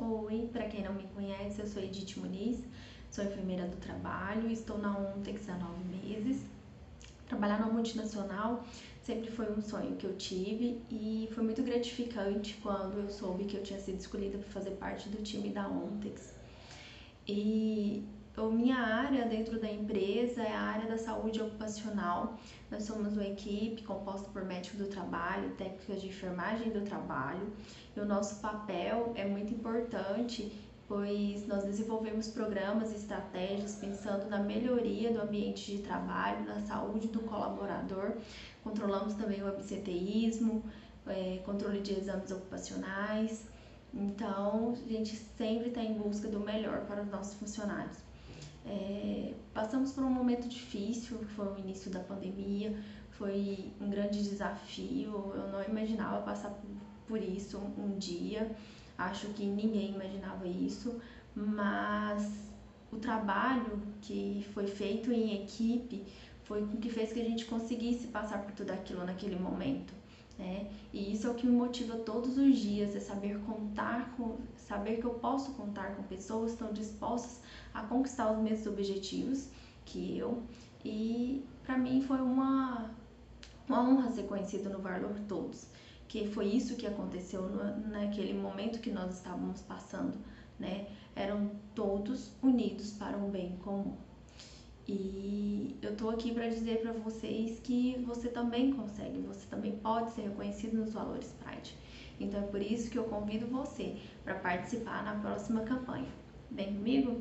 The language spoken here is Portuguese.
Oi, para quem não me conhece, eu sou Edith Muniz, sou enfermeira do trabalho, estou na Ontex há nove meses. Trabalhar numa multinacional sempre foi um sonho que eu tive e foi muito gratificante quando eu soube que eu tinha sido escolhida para fazer parte do time da Ontex. E dentro da empresa é a área da saúde ocupacional. Nós somos uma equipe composta por médico do trabalho, técnicas de enfermagem do trabalho, e o nosso papel é muito importante, pois nós desenvolvemos programas e estratégias pensando na melhoria do ambiente de trabalho, na saúde do colaborador. Controlamos também o absenteísmo, é, controle de exames ocupacionais. Então, a gente sempre está em busca do melhor para os nossos funcionários. É, passamos por um momento difícil, que foi o início da pandemia, foi um grande desafio. Eu não imaginava passar por, isso um dia, acho que ninguém imaginava isso, mas o trabalho que foi feito em equipe foi o que fez que a gente conseguisse passar por tudo aquilo naquele momento. Né? E isso é o que me motiva todos os dias, é saber contar com, saber que eu posso contar com pessoas que estão dispostas a conquistar os mesmos objetivos que eu. E para mim foi uma, uma honra ser conhecido no Valor Todos, que foi isso que aconteceu no, naquele momento que nós estávamos passando, né? Eram todos unidos para um bem comum. E eu tô aqui para dizer para vocês que você também consegue, você também pode ser reconhecido nos valores Pride. Então é por isso que eu convido você para participar na próxima campanha. Vem comigo?